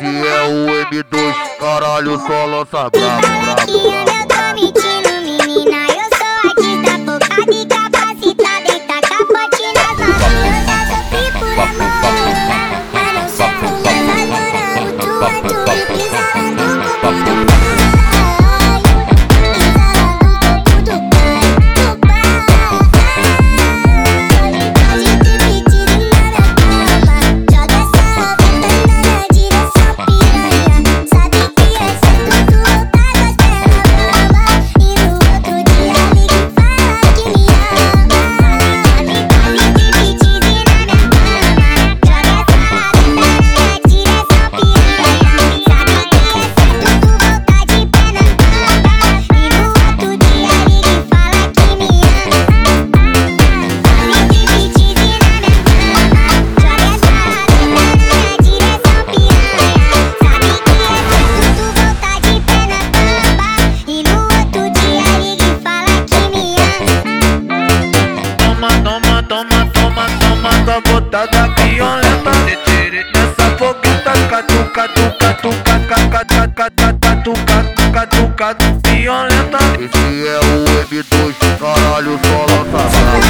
Esse é o M2, caralho, só lança brabo, brabo. Toda violenta. Nessa fogueta Catuca, tuca, tuca, caca, caca, catuca, caca, tuca Violenta. Esse é o M2 Caralho, só lança